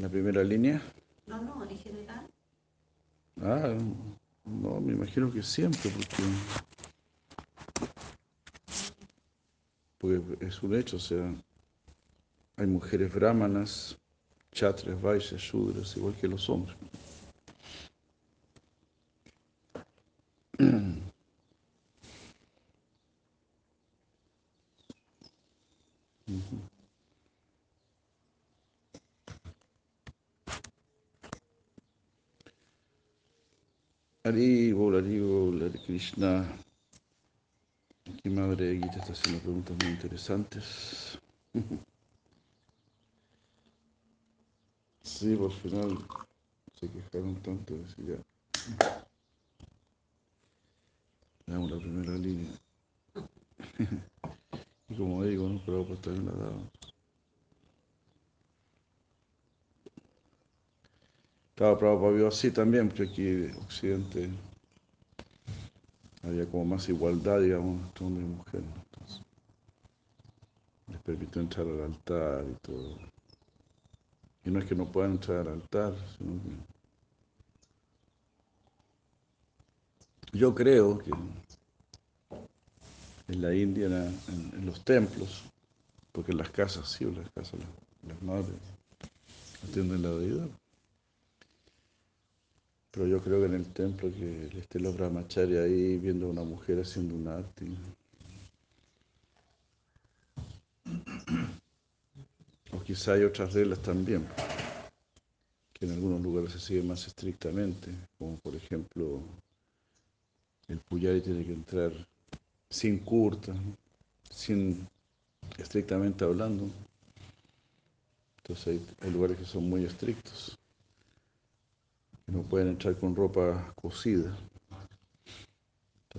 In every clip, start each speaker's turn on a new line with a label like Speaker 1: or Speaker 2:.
Speaker 1: La
Speaker 2: primera línea.
Speaker 1: no, no, en general.
Speaker 2: Ah, no, me imagino que siempre, porque, porque es un hecho, o sea, hay mujeres brahmanas, chatres, vaishyas, shudras, igual que los hombres. Ujú. Hari Bol, Krishna. Aquí Madre Gita está haciendo preguntas muy interesantes. Sí, por final se quejaron tanto de decir ya. Damos la primera línea. y como digo, ¿no? Pero pues también la damos. Claro, Prabhupada vio así también, porque aquí en Occidente había como más igualdad, digamos, entre hombre y mujer. les permitió entrar al altar y todo. Y no es que no puedan entrar al altar, sino que... Yo creo que en la India, en los templos, porque en las casas, sí, en las casas, las, las madres atienden la deidad. Pero yo creo que en el templo que esté los brahmachari ahí viendo a una mujer haciendo un arte. O quizá hay otras reglas también, que en algunos lugares se siguen más estrictamente, como por ejemplo el puyari tiene que entrar sin curta, sin estrictamente hablando. Entonces hay lugares que son muy estrictos no pueden entrar con ropa. Entonces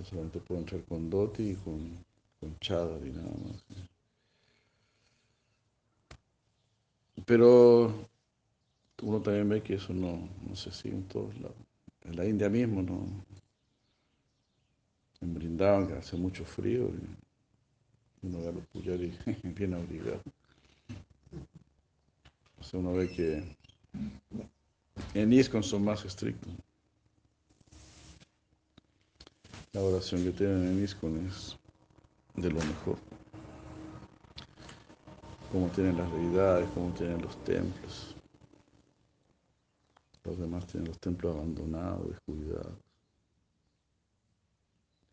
Speaker 2: solamente pueden entrar con doti y con, con chadar y nada más. Pero uno también ve que eso no, no se sigue en todos lados. En la India mismo, ¿no? En Brindavan, que hace mucho frío, y uno ve a los puyaris bien abrigados. O sea, uno ve que en ISKCON son más estrictos. La oración que tienen en ISKCON es de lo mejor. Cómo tienen las deidades, cómo tienen los templos. Los demás tienen los templos abandonados, descuidados.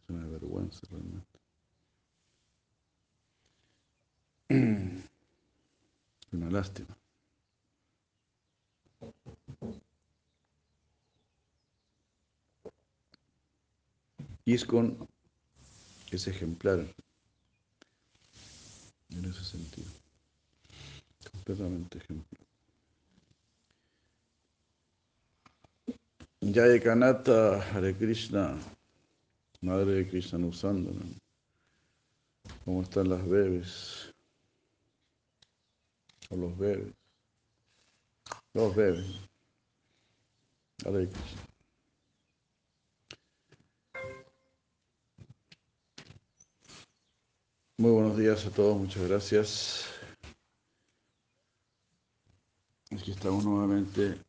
Speaker 2: Es una vergüenza realmente. Una lástima. ISKCON es ejemplar en ese sentido. Completamente ejemplar. Jaya Kanata Hare Krishna, Madre de Krishna Nusandana. ¿Cómo están las bebés? O los bebés. Los bebés. Hare Krishna. Muy buenos días a todos, muchas gracias. Aquí estamos nuevamente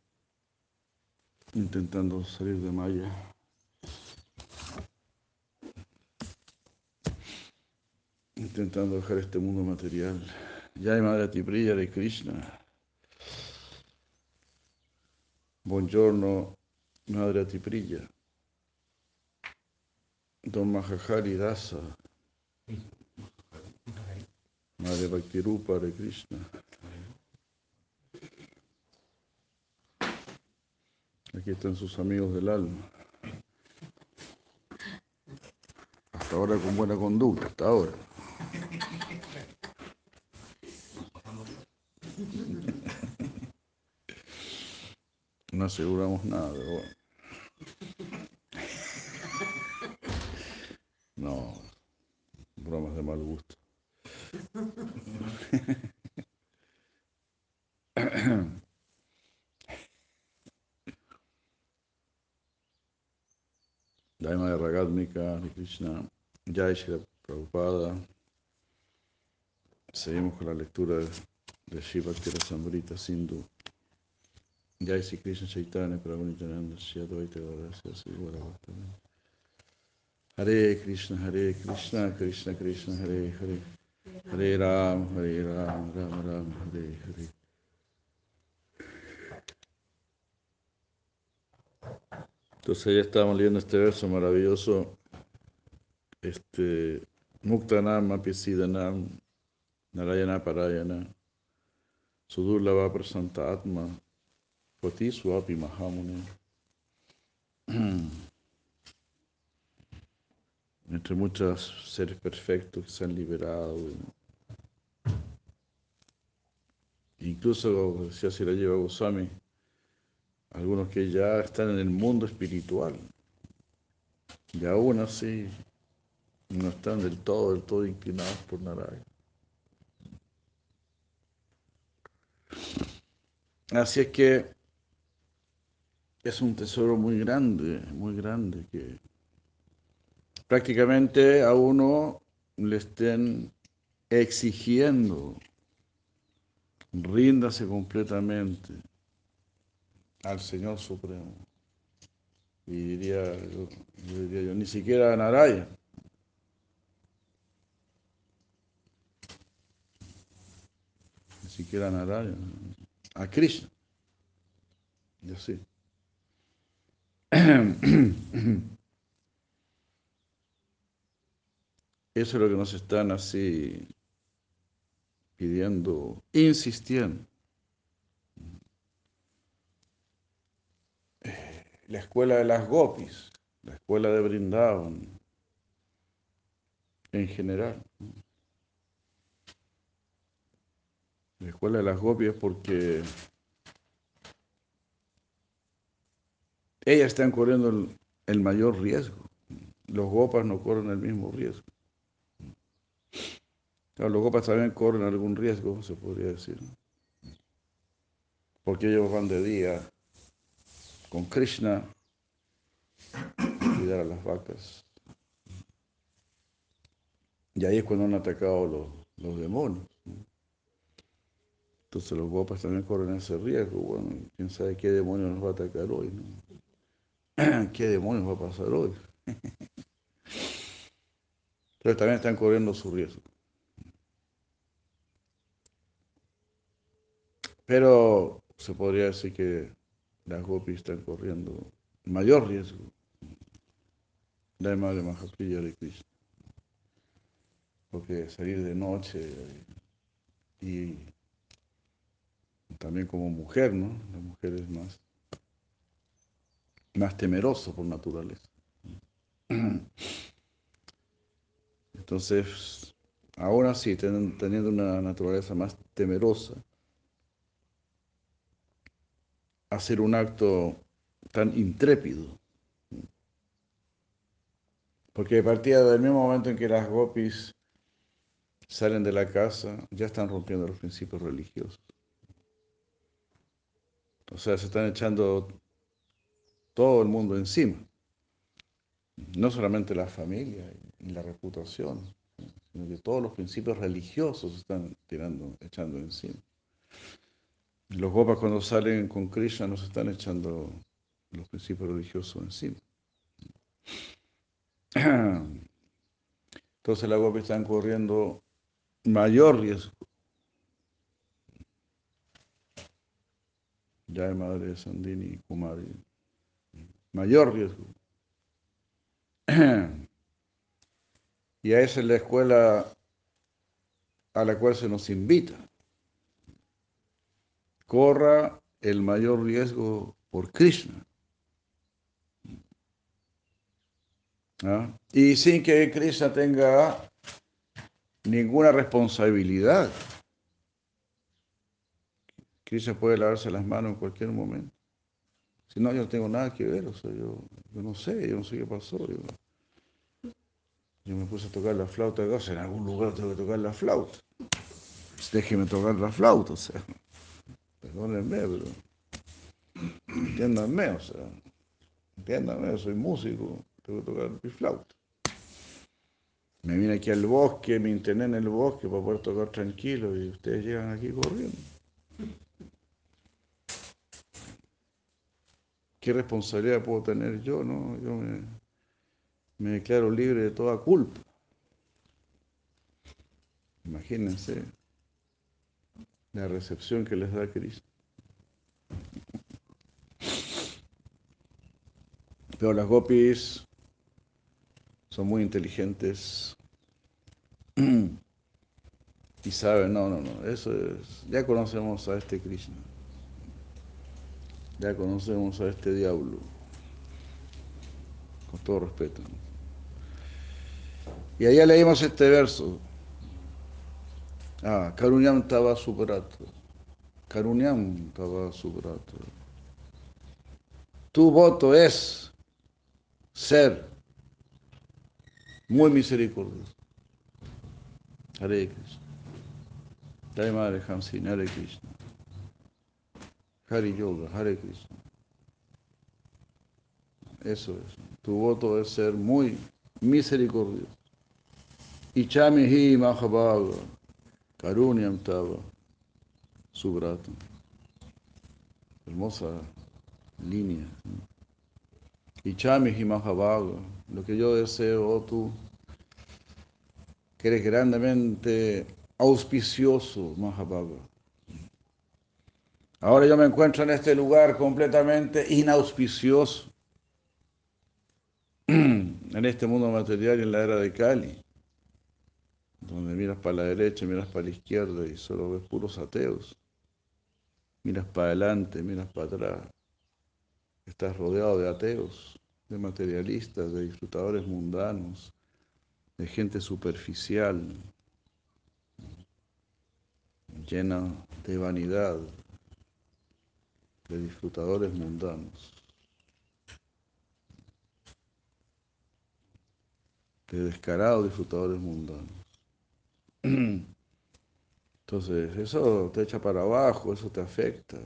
Speaker 2: intentando salir de Maya. Intentando dejar este mundo material. Ya hay Madre Tipriya de Krishna. Buongiorno, Madre Tipriya. Don Mahajari Dasa. Madre Bhaktirupa de Krishna. Aquí están sus amigos del alma. Hasta ahora con buena conducta, hasta ahora. No aseguramos nada, pero bueno. No, bromas de mal gusto. Daima de Ragadmika, Hare Krishna, Jai Shri Prabhupada. Seguimos con la lectura de, Shiva Sambrita Sindhu. Jai Shri Krishna Chaitanya Prabhu Nityananda Shri Advaita Gauravattana. Hare Krishna, Hare Krishna, Krishna Krishna, Hare Hare. Hare Ram, Hare Ram, Ram Ram, Hare Hare. Entonces ya estábamos leyendo este verso maravilloso. Este Muktanam Apisidanam Narayana Parayana Sudurlava Prasanta Atma Pati Swapi Mahamune. Entre muchos seres perfectos que se han liberado. Incluso, decía Sirayeva Goswami, algunos que ya están en el mundo espiritual y aún así no están del todo, del todo inclinados por Narayana. Así es que es un tesoro muy grande, muy grande que prácticamente a uno le estén exigiendo, ríndase completamente al Señor Supremo. Y diría yo, diría yo, ni siquiera a Naraya. Siquiera a Naraya. A Krishna. Y así. Eso es lo que nos están así pidiendo, insistiendo. la escuela de las gopis, la escuela de Brindavan, en general. La escuela de las gopis es porque ellas están corriendo el, mayor riesgo. Los gopas no corren el mismo riesgo. Los gopas también corren algún riesgo, se podría decir. Porque ellos van de día con Krishna, cuidar a las vacas. Y ahí es cuando han atacado los, los demonios. Entonces los gopas también corren ese riesgo. Bueno, quién sabe qué demonio nos va a atacar hoy, ¿no? ¿Qué demonios va a pasar hoy? Entonces también están corriendo su riesgo. Pero se podría decir que las gopis están corriendo mayor riesgo. La madre Mahapriya de Krishna. Porque salir de noche y también como mujer, ¿no? La mujer es más, más temerosa por naturaleza. Entonces, aún así, teniendo una naturaleza más temerosa, hacer un acto tan intrépido. Porque a partir del mismo momento en que las gopis salen de la casa, ya están rompiendo los principios religiosos. O sea, se están echando todo el mundo encima. No solamente la familia y la reputación, sino que todos los principios religiosos se están tirando, echando encima. Los gopas cuando salen con Krishna nos están echando los principios religiosos encima. Entonces las gopas están corriendo mayor riesgo. Ya de Madre Sandini Kumari. Mayor riesgo. Y a esa es la escuela a la cual se nos invita. Corra el mayor riesgo por Krishna. ¿Ah? Y sin que Krishna tenga ninguna responsabilidad. Krishna puede lavarse las manos en cualquier momento. Si no, yo no tengo nada que ver, o sea, yo, yo no sé, yo no sé qué pasó. Yo, yo me puse a tocar la flauta de gozo, en algún lugar tengo que tocar la flauta. Pues déjeme tocar la flauta, o sea, perdónenme, pero entiéndanme, o sea, entiéndanme, soy músico, tengo que tocar mi flauta. Me vine aquí al bosque, me interné en el bosque para poder tocar tranquilo y ustedes llegan aquí corriendo. ¿Qué responsabilidad puedo tener yo? No? Yo me, me declaro libre de toda culpa. Imagínense la recepción que les da Cristo. Pero las gopis son muy inteligentes y saben, no, no, no, eso es, ya conocemos a este Krishna, ya conocemos a este diablo, con todo respeto. Y allá leímos este verso, ah, Karunyam Tava Subrata, Karunyam Tava Subrata. Tu voto es ser muy misericordioso. Hare Krishna. Madre Hare Krishna. Hari Yoga, Hare Krishna. Eso es. Tu voto es ser muy misericordioso. Ichami hi Mahabhaga, Karunyam Tava, Subrata. Hermosa línea. Ichami hi Mahabhaga, lo que yo deseo, oh tú, que eres grandemente auspicioso, Mahabhaga. Ahora yo me encuentro en este lugar completamente inauspicioso, en este mundo material y en la era de Kali, donde miras para la derecha, miras para la izquierda y solo ves puros ateos. Miras para adelante, miras para atrás. Estás rodeado de ateos, de materialistas, de disfrutadores mundanos, de gente superficial, llena de vanidad, de disfrutadores mundanos, de descarados disfrutadores mundanos. Entonces, eso te echa para abajo, eso te afecta.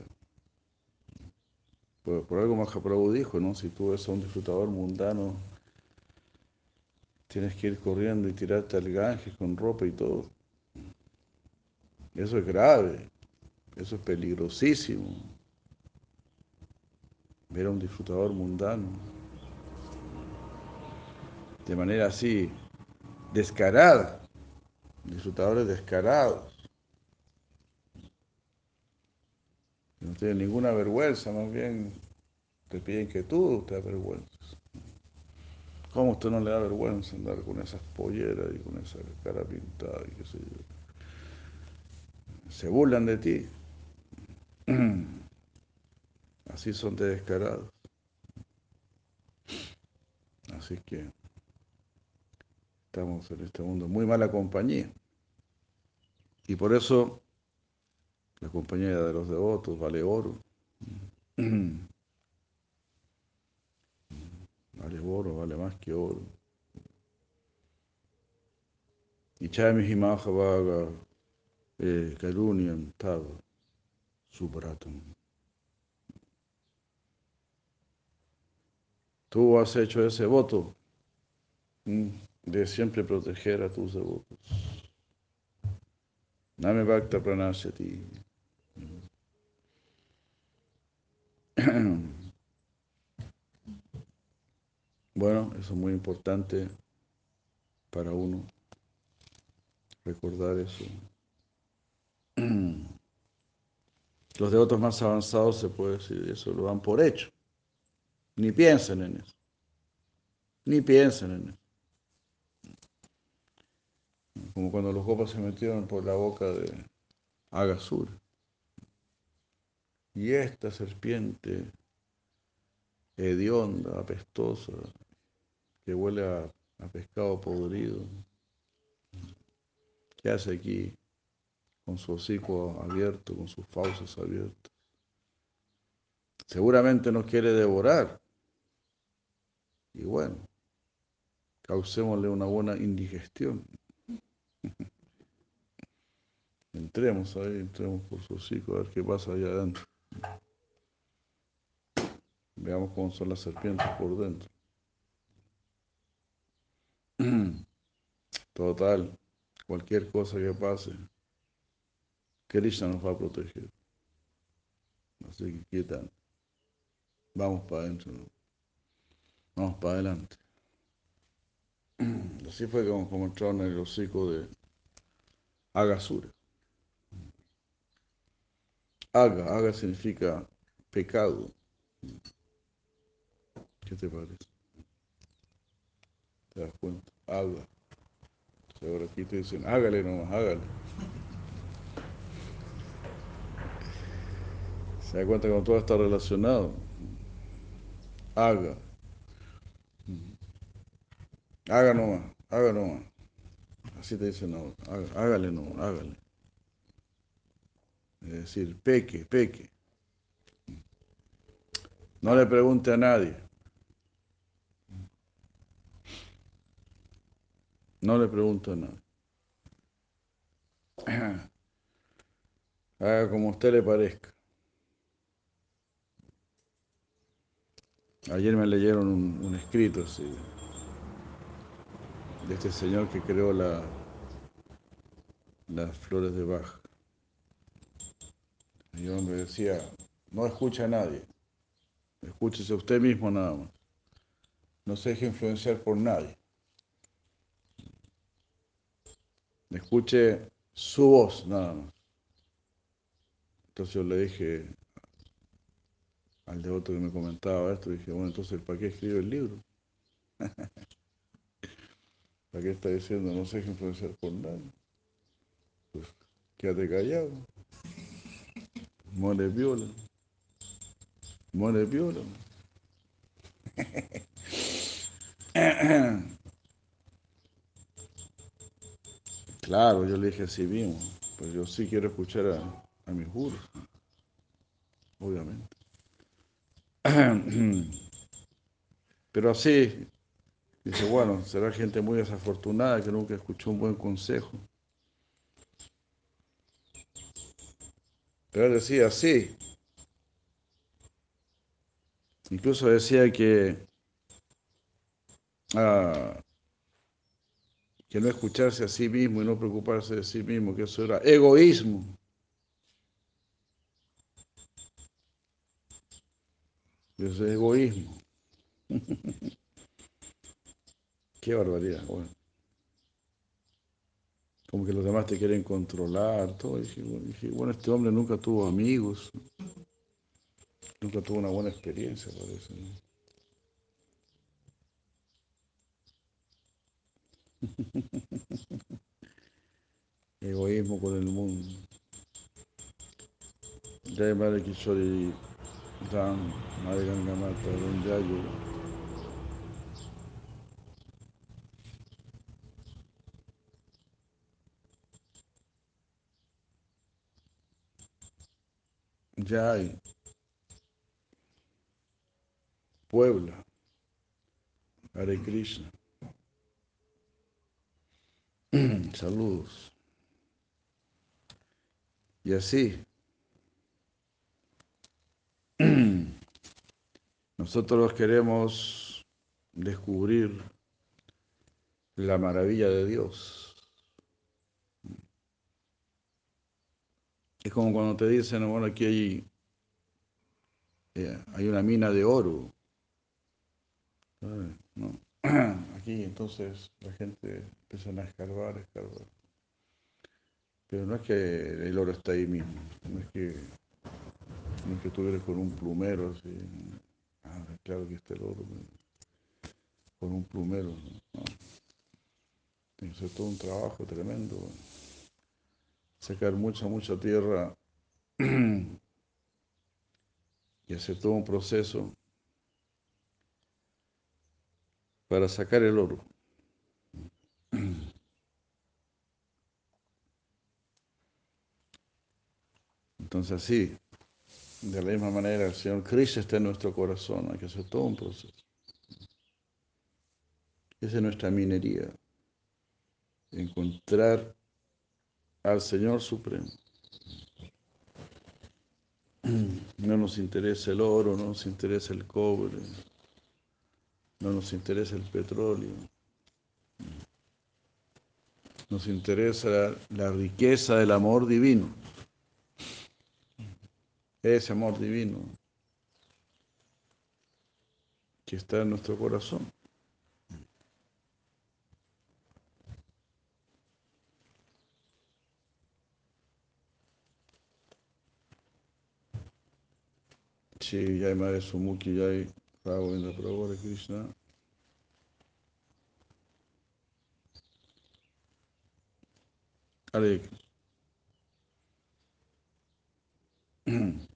Speaker 2: Por, por algo Mahaprabhu dijo, ¿no? Si tú a un disfrutador mundano, tienes que ir corriendo y tirarte al Ganges con ropa y todo. Eso es grave, eso es peligrosísimo. Ver a un disfrutador mundano de manera así descarada, disfrutadores descarados. No tienen ninguna vergüenza, más bien te piden que tú te avergüences. ¿Cómo usted no le da vergüenza andar con esas polleras y con esa cara pintada y qué sé yo? Se burlan de ti. Así son de descarados. Así que estamos en este mundo muy mala compañía. Y por eso la compañía de los devotos vale oro. Vale oro, vale más que oro. Y Chami Himahavaga eh, Karunyam Tava Subratam. Tú has hecho ese voto mm, de siempre proteger a tus devotos. Name Bhakta Pranashati. Bueno, eso es muy importante para uno, recordar eso. Los devotos más avanzados, se puede decir, eso lo dan por hecho. Ni piensen en eso. Ni piensen en eso. Como cuando los copas se metieron por la boca de Agasur. Y esta serpiente hedionda, apestosa, que huele a, a pescado podrido. ¿Qué hace aquí con su hocico abierto, con sus fauces abiertos? Seguramente nos quiere devorar. Y bueno, causémosle una buena indigestión. Entremos ahí, entremos por su hocico a ver qué pasa allá adentro. Veamos cómo son las serpientes por dentro. Total, cualquier cosa que pase, Krishna nos va a proteger. Así que quietan. Vamos para adentro. Vamos para adelante. Así fue como, como entraron en el hocico de Agasura. Aga, aga significa pecado. ¿Qué te parece? ¿Te das cuenta? Haga. Ahora aquí te dicen, hágale nomás, hágale. Se da cuenta que todo está relacionado. Haga. Haga nomás, haga nomás. Así te ahora, haga- hágale nomás, hágale. Es decir, peque, peque. No le pregunte a nadie. No le pregunto a nadie. Haga como a usted le parezca. Ayer me leyeron un escrito así, de este señor que creó la, las flores de Bach. Y el hombre decía, no escucha a nadie, escúchese usted mismo nada más. No se deje influenciar por nadie. Escuche su voz nada más. Entonces yo le dije al devoto que me comentaba esto, dije, bueno, entonces ¿para qué escribe el libro? ¿Para qué está diciendo no se deje influenciar por nadie? Pues quédate callado. Muere viola. Muere viola. Claro, yo le dije así mismo, pues yo sí quiero escuchar a, a mis juros, obviamente. Pero así, dice, bueno, será gente muy desafortunada que nunca escuchó un buen consejo. Pero él decía así. Incluso decía que, ah, que no escucharse a sí mismo y no preocuparse de sí mismo, que eso era egoísmo. Eso es egoísmo. Qué barbaridad, bueno. Como que los demás te quieren controlar, todo. Y dije, bueno, este hombre nunca tuvo amigos, nunca tuvo una buena experiencia, parece. ¿no? Egoísmo con el mundo. Jai Madre Kishori Ram, Madre Ganga Mata, Don Yayo. Jai. Puebla. Hare Krishna. Saludos. Y así, nosotros queremos descubrir la maravilla de Dios. Es como cuando te dicen, bueno, aquí hay, eh, hay una mina de oro. Aquí entonces la gente empieza a escarbar, escarbar. Pero no es que el oro está ahí mismo, no es que, no es que con un plumero así. Ah, claro que está el oro, con un plumero. ¿no? Ser todo un trabajo tremendo. Sacar mucha, mucha tierra y hacer todo un proceso para sacar el oro. Entonces así, de la misma manera, el Señor Cristo está en nuestro corazón, hay que hacer todo un proceso. Esa es nuestra minería, encontrar al Señor Supremo. No nos interesa el oro, no nos interesa el cobre, no nos interesa el petróleo. Nos interesa la, riqueza del amor divino. Ese amor divino que está en nuestro corazón. Sí, Jai Madre Sumuki, Jai Ravindra Prabhu Hare Krishna. Hare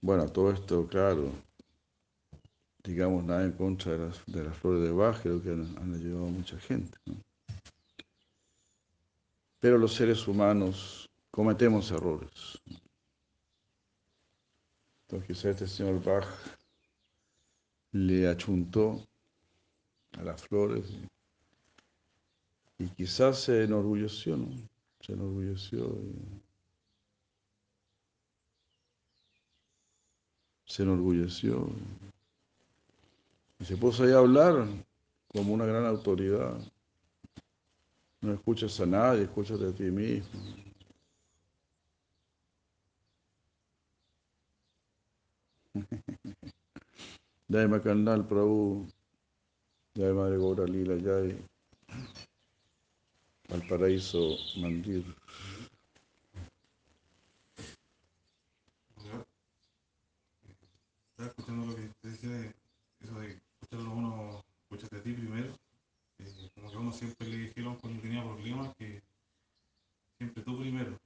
Speaker 2: Bueno, todo esto, claro, digamos nada en contra de las, de las flores de Bach, creo que han, han ayudado a mucha gente. Pero los seres humanos cometemos errores. Entonces quizá este señor Bach le achuntó a las flores y, y quizás se enorgulleció, ¿no? Se enorgulleció. Y, se enorgulleció y se puso ahí a hablar como una gran autoridad. No escuchas a nadie, escúchate a ti mismo. Jai Macandal Prabhu, Jai Madre Gaura Lila, Jai Valparaíso Mandir.
Speaker 3: Estaba escuchando lo que te decía, eso de escucharlo uno, escúchate a ti primero. eh, como que uno siempre le dijeron cuando tenía problemas que siempre tú primero.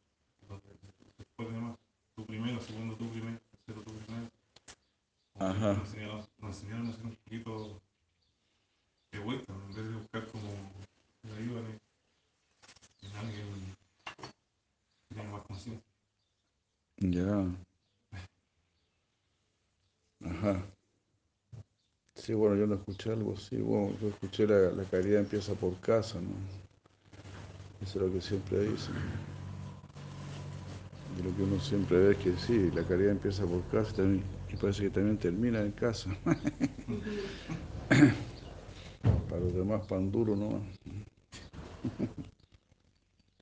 Speaker 3: Después de demás, tú primero, segundo tú primero, tercero tú primero. Como que
Speaker 2: Ajá.
Speaker 3: Nos enseñaron, nos enseñaron a ser un poquito egoístas, en vez de buscar como la ayuda en, en alguien que tenga más conciencia.
Speaker 2: Ya. Ajá. Sí, bueno, yo no escuché algo así. Bueno, yo escuché la, la caridad empieza por casa, ¿no? Eso es lo que siempre dicen. Y lo que uno siempre ve es que sí, la caridad empieza por casa también- y parece que también termina en casa. Para los demás pan duro, ¿no?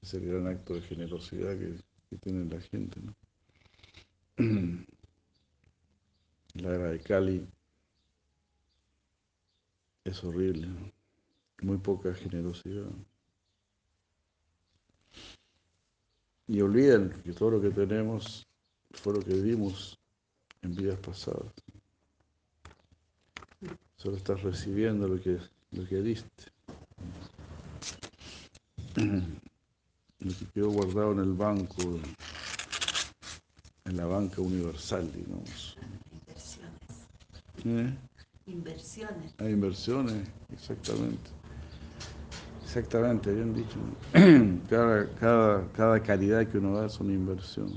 Speaker 2: Es el gran acto de generosidad que, tiene la gente. La era de Cali es horrible, muy poca generosidad. Y olvidan que todo lo que tenemos fue lo que dimos en vidas pasadas. Solo estás recibiendo lo que, lo que diste. Lo que quedó guardado en el banco, en la banca universal, digamos.
Speaker 1: Inversiones.
Speaker 2: ¿Eh?
Speaker 1: Inversiones.
Speaker 2: Hay inversiones, exactamente. Exactamente, bien dicho. Cada, cada, cada caridad que uno da es una inversión.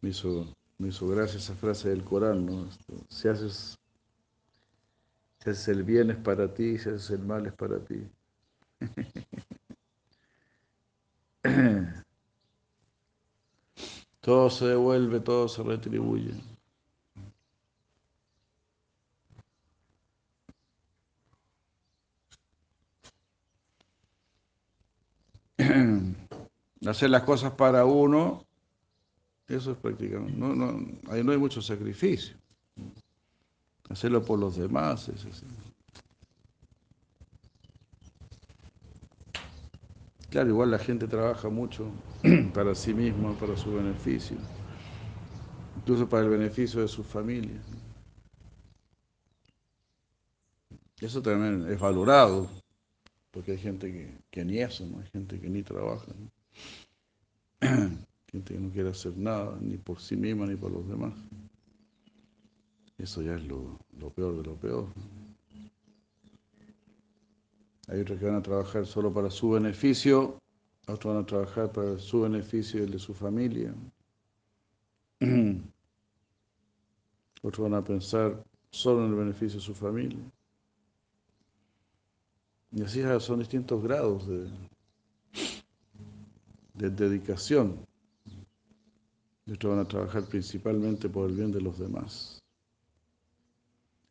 Speaker 2: Me hizo, me hizo gracia esa frase del Corán, ¿no? Si haces, si haces el bien es para ti, si haces el mal es para ti. Todo se devuelve, todo se retribuye. Hacer las cosas para uno, eso es prácticamente, no, no, ahí no hay mucho sacrificio. Hacerlo por los demás es así. Claro, igual la gente trabaja mucho para sí misma, para su beneficio, incluso para el beneficio de sus familias. Eso también es valorado, Porque hay gente que, que ni eso, ¿no? Hay gente que ni trabaja, ¿no? gente que no quiere hacer nada, ni por sí misma ni por los demás. Eso ya es lo, lo peor de lo peor. Hay otros que van a trabajar solo para su beneficio, otros van a trabajar para su beneficio y el de su familia. Otros van a pensar solo en el beneficio de su familia. Y así son distintos grados de, de dedicación. Y otros van a trabajar principalmente por el bien de los demás,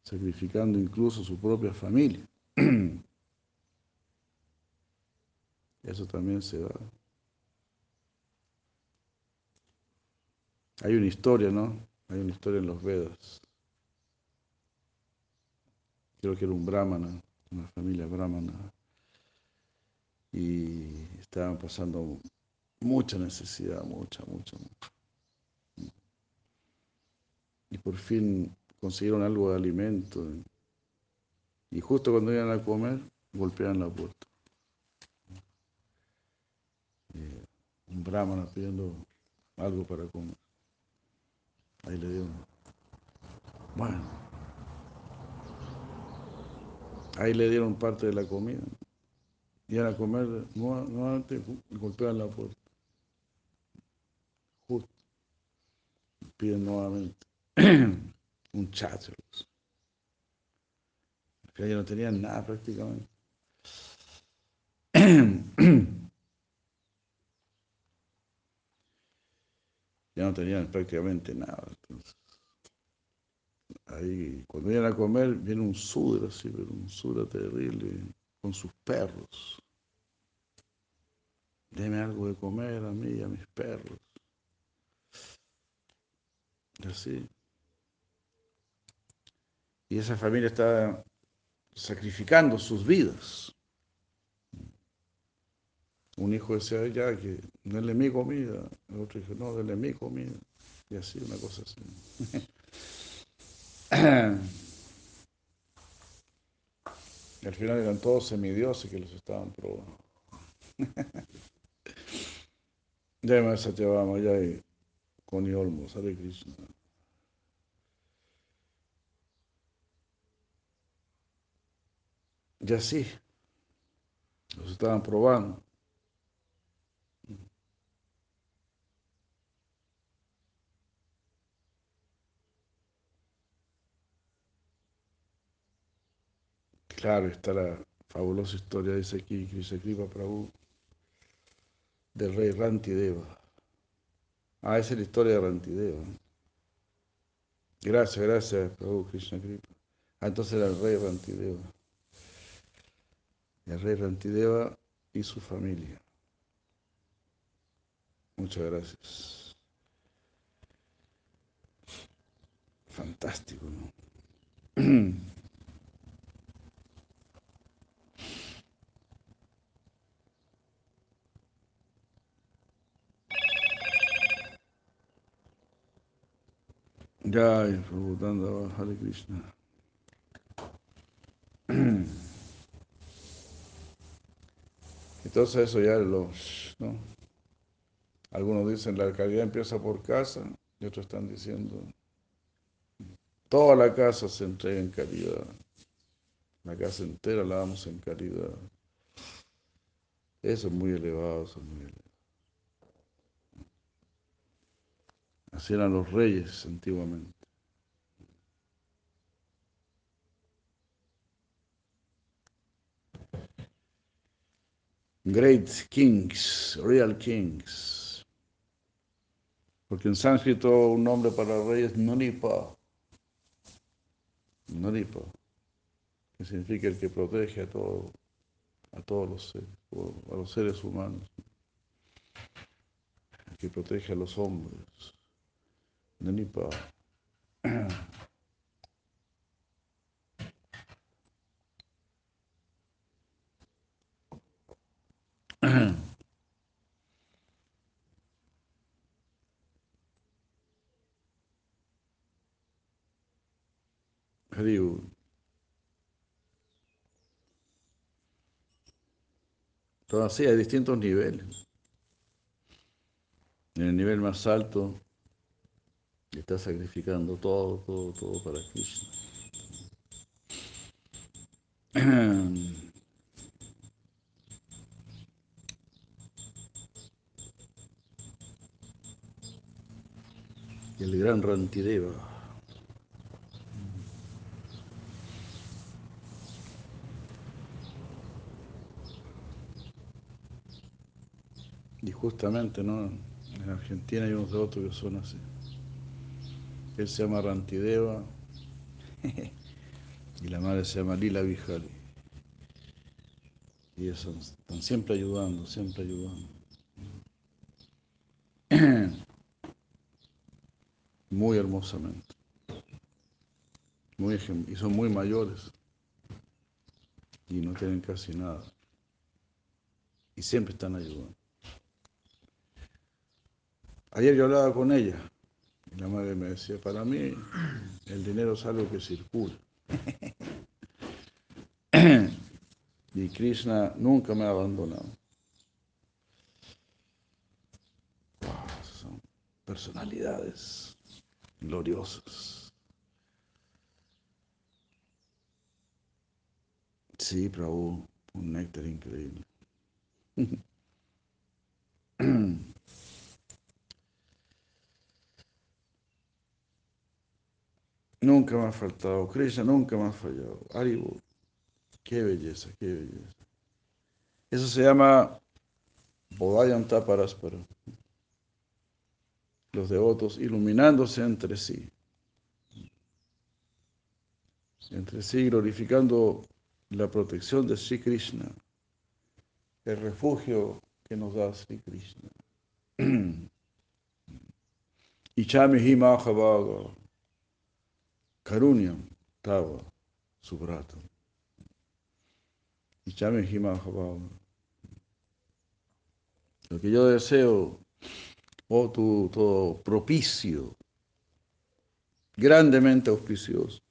Speaker 2: sacrificando incluso su propia familia. Eso también se da. Hay una historia, ¿no? Hay una historia en los Vedas. Creo que era un brahmana, una familia brahmana. Y estaban pasando mucha necesidad, mucha, mucha, mucha. Y por fin consiguieron algo de alimento. Y justo cuando iban a comer, golpeaban la puerta. Un brahmana pidiendo algo para comer. Ahí le dieron. Bueno. Ahí le dieron parte de la comida. Iban a comer nuevamente y golpean la puerta. Justo. Piden nuevamente un chacho. Que ya no tenían nada prácticamente. ya no tenían prácticamente nada. Entonces, ahí, cuando iban a comer, viene un sudra, así, pero un sudra terrible, con sus perros. Deme algo de comer a mí y a mis perros. Así. Y esa familia está sacrificando sus vidas. Un hijo decía, ya, que denle mi comida. El otro dijo, no, denle mi comida. Y así, una cosa así. y al final eran todos semidioses que los estaban probando. ya me Satyabama, ya y Connie Olmos, Hare Krishna. Y así, los estaban probando. Claro, está la fabulosa historia, dice aquí Krishna Kripa Prabhu, del rey Rantideva. Ah, esa es la historia de Rantideva. Gracias, gracias, Prabhu Krishna Kripa. Ah, entonces era el rey Rantideva. El rey Rantideva y su familia. Muchas gracias. Fantástico, ¿no? Jai Prabhupada Hare Krishna. Entonces eso ya los, ¿no? Algunos dicen la calidad empieza por casa y otros están diciendo toda la casa se entrega en caridad. La casa entera la damos en caridad. Eso es muy elevado, eso es muy elevado. Así eran los reyes antiguamente. Great kings, real kings. Porque en sánscrito un nombre para rey es Nonipa. Nonipa. Que significa el que protege a, todo, a todos los seres, a los seres humanos. El que protege a los hombres. Nanipa. Hariu. Entonces, sí, hay distintos niveles. En el nivel más alto, está sacrificando todo, todo, todo para Krishna. El gran Rantideva. Y justamente, ¿no? En Argentina hay unos devotos que son así. Él se llama Rantideva y la madre se llama Lila Vijali. Y ellos son- están siempre ayudando, siempre ayudando. Muy hermosamente. Muy y son muy mayores. Y no tienen casi nada. Y siempre están ayudando. Ayer yo hablaba con ella la madre me decía, para mí el dinero es algo que circula. y Krishna nunca me ha abandonado. Son personalidades gloriosas. Sí, Prabhu, un néctar increíble. Nunca me ha faltado, Krishna nunca me ha fallado. Haribo, qué belleza, qué belleza. Eso se llama Bodhayanta Paraspara. Los devotos iluminándose entre sí. Entre sí, glorificando la protección de Sri Krishna, el refugio que nos da Sri Krishna. Ichami. Karunyam Tava Subratam. Ichame. Lo que yo deseo, oh tu todo propicio, grandemente auspicioso.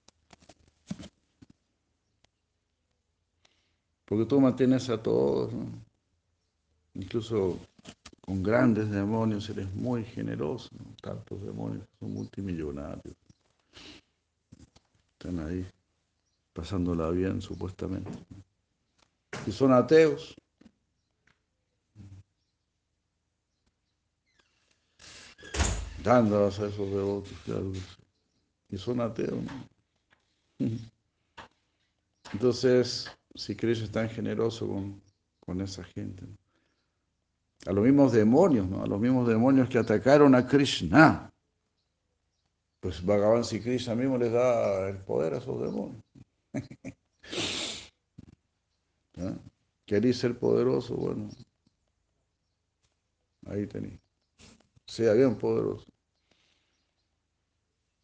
Speaker 2: Porque tú mantienes a todos, incluso con grandes demonios eres muy generoso, tantos demonios son multimillonarios están ahí pasándola bien supuestamente. Y son ateos. Dándolas a esos devotos, claro. Y son ateos, ¿no? Entonces, si Krishna es tan generoso con, con esa gente, ¿no? a los mismos demonios, ¿no? A los mismos demonios que atacaron a Krishna. Pues Bhagavan si Krishna mismo les da el poder a esos demonios. ¿Ah? ¿Queréis ser poderoso? Bueno, ahí tenéis. Sea bien poderoso.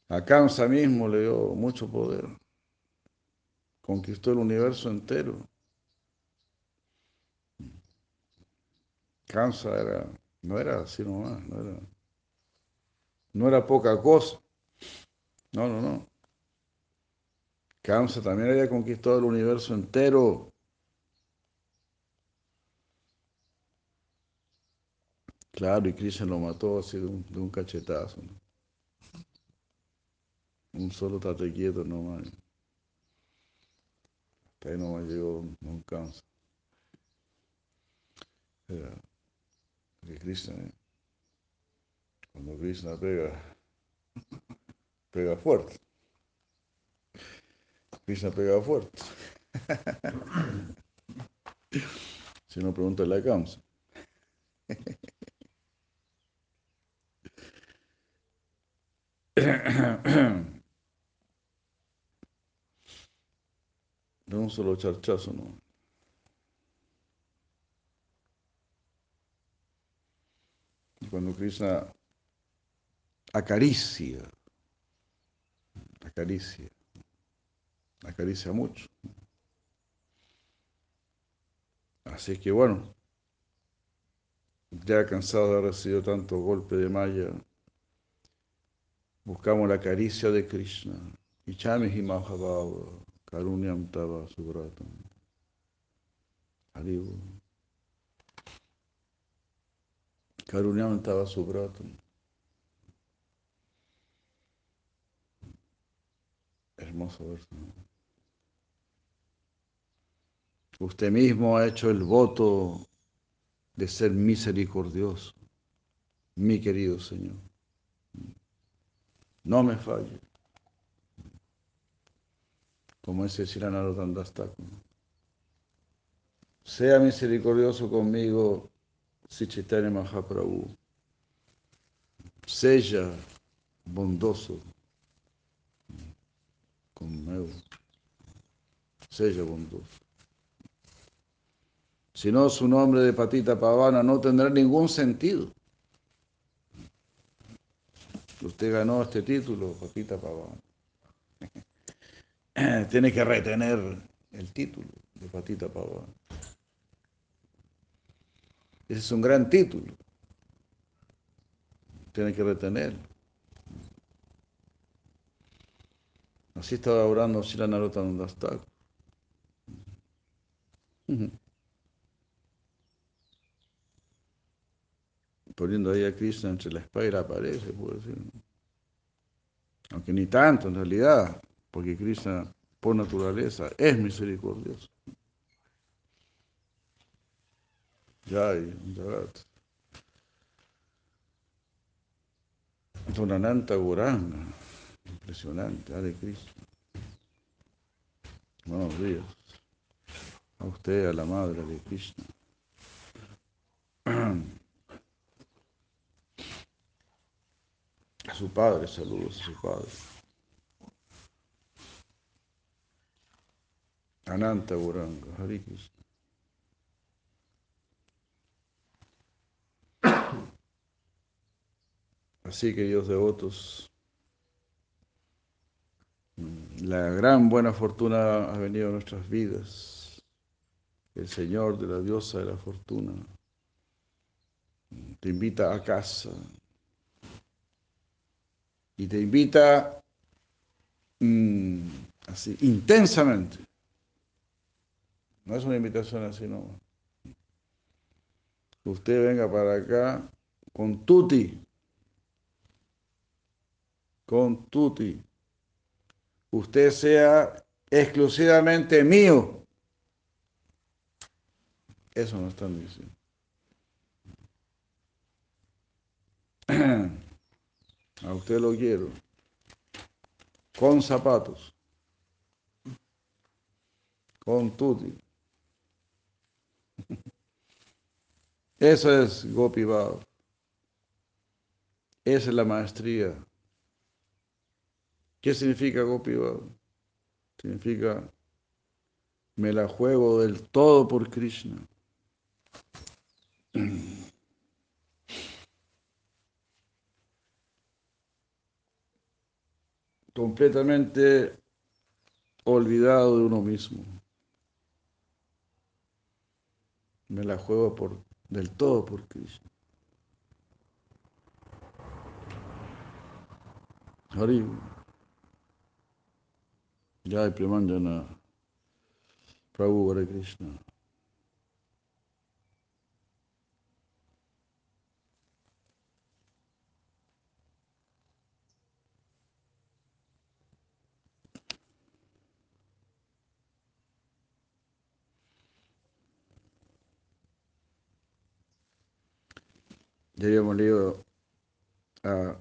Speaker 2: A Kamsa mismo le dio mucho poder. Conquistó el universo entero. Kamsa era, no era así nomás, no era, no era poca cosa. No, no, no. Kamsa también había conquistado el universo entero. Claro, y Krishna lo mató así de un, de un cachetazo. ¿no? Un solo tate quieto nomás. Hasta ahí nomás llegó Don Kamsa. Era, Krishna, ¿eh? cuando Krishna pega, pega fuerte. Krishna pega fuerte. si no, pregunta la Kamsa. De un solo charchazo, ¿no? Cuando Krishna acaricia, acaricia, acaricia mucho. Así que bueno, ya cansado de haber recibido tanto golpe de malla, buscamos la caricia de Krishna. Ichami Himahava, Karunyam Tava Subratam. Haribo. Karunyamantava Subratam. Hermoso verso. Usted mismo ha hecho el voto de ser misericordioso, mi querido Señor. No me falle. Como ese Siranarotandastako. Sea misericordioso conmigo, si Chaitanya Mahaprabhu. Sea bondoso conmigo. Sea bondoso. Si no, su nombre de Patita Pavana no tendrá ningún sentido. Usted ganó este título, Patita Pavana. Tiene que retener el título de Patita Pavana. Ese es un gran título. Tiene que retenerlo. Así estaba orando Sila Narottam Thakur. Poniendo ahí a Krishna entre la espada y la pared, se puede decir. Aunque ni tanto en realidad, porque Krishna por naturaleza es misericordioso. Jai, Jagat. Donananta Goranga. Impresionante, Hare Krishna. Buenos días. A usted, a la madre de Krishna. A su padre, saludos a su padre. Ananta Goranga, Hare Krishna. Así, queridos devotos, la gran buena fortuna ha venido a nuestras vidas. El Señor de la diosa de la fortuna te invita a casa y te invita mm, así intensamente. No es una invitación así, no. Usted venga para acá con tuti, con tuti. Usted sea exclusivamente mío. Eso nos están diciendo. A usted lo quiero. Con zapatos. Con tuti. Eso es Gopi. Esa es la maestría. ¿Qué significa Gopi? Significa me la juego del todo por Krishna. Completamente olvidado de uno mismo. Me la juego por, del todo por Krishna. Hari. Jai Premanjana. Prabhu Hare Krishna. Ya habíamos leído a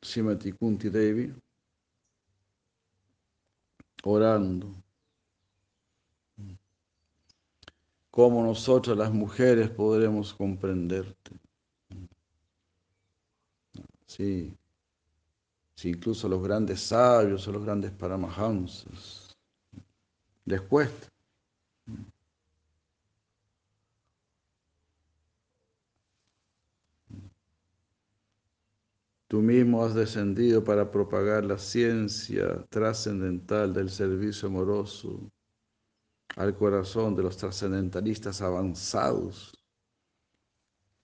Speaker 2: Simati Kunti Devi orando. ¿Cómo nosotras las mujeres podremos comprenderte? Sí, sí incluso los grandes sabios o los grandes paramahamsas les. Tú mismo has descendido para propagar la ciencia trascendental del servicio amoroso al corazón de los trascendentalistas avanzados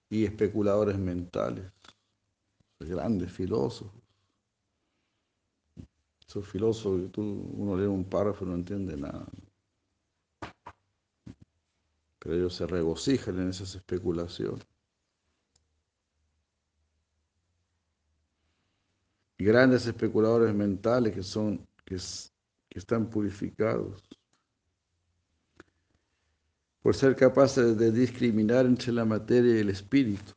Speaker 2: y especuladores mentales, grandes filósofos. Esos filósofos tú, uno lee un párrafo y no entiende nada. Pero ellos se regocijan en esas especulaciones. Grandes especuladores mentales que son que, es- que están purificados por ser capaces de discriminar entre la materia y el espíritu.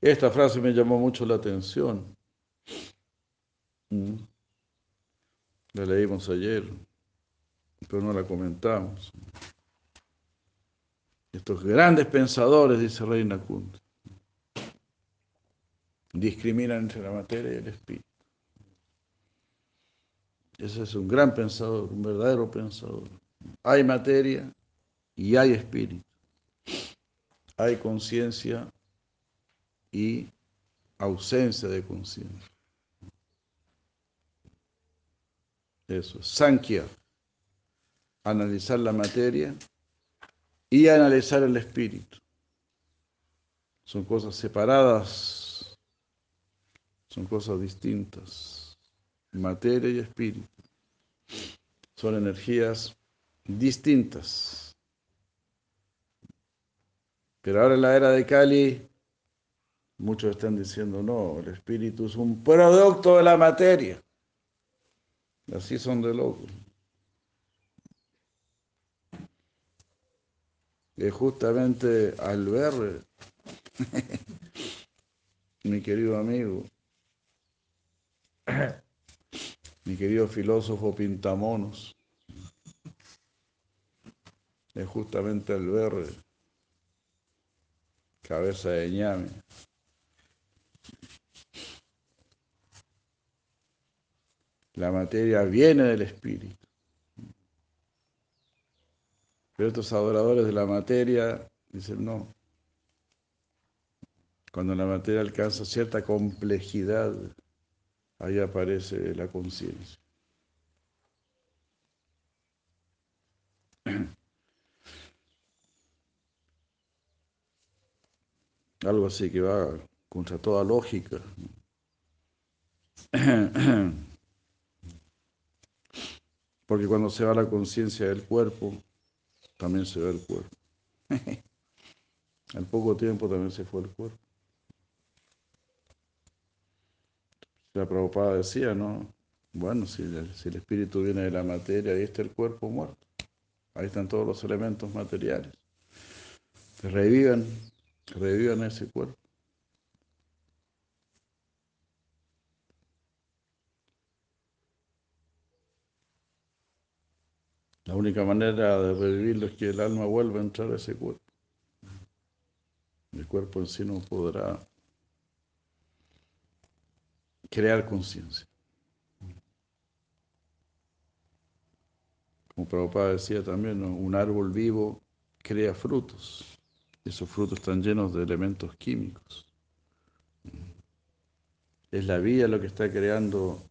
Speaker 2: Esta frase me llamó mucho la atención. Mm. La leímos ayer, pero no la comentamos. Estos grandes pensadores, dice Reina Kund, discriminan entre la materia y el espíritu. Ese es un gran pensador, un verdadero pensador. Hay materia y hay espíritu. Hay conciencia y ausencia de conciencia. Eso, Sankhya, analizar la materia y analizar el espíritu. Son cosas separadas, son cosas distintas. Materia y espíritu son energías distintas. Pero ahora en la era de Kali, muchos están diciendo, no, el espíritu es un producto de la materia. Así son de locos. Y justamente al ver, mi querido amigo, mi querido filósofo Pintamonos, es justamente al ver cabeza de ñame. La materia viene del espíritu. Pero estos adoradores de la materia dicen no. Cuando la materia alcanza cierta complejidad, ahí aparece la conciencia. Algo así que va contra toda lógica. Porque cuando se va la conciencia del cuerpo, también se va el cuerpo. Al poco tiempo también se fue el cuerpo. La Prabhupada decía, ¿no? Bueno, si el, si el espíritu viene de la materia, ahí está el cuerpo muerto. Ahí están todos los elementos materiales. Revivan, revivan ese cuerpo. La única manera de revivirlo es que el alma vuelva a entrar a ese cuerpo. El cuerpo en sí no podrá crear conciencia. Como Prabhupada decía también, un árbol vivo crea frutos. Esos frutos están llenos de elementos químicos. Es la vida lo que está creando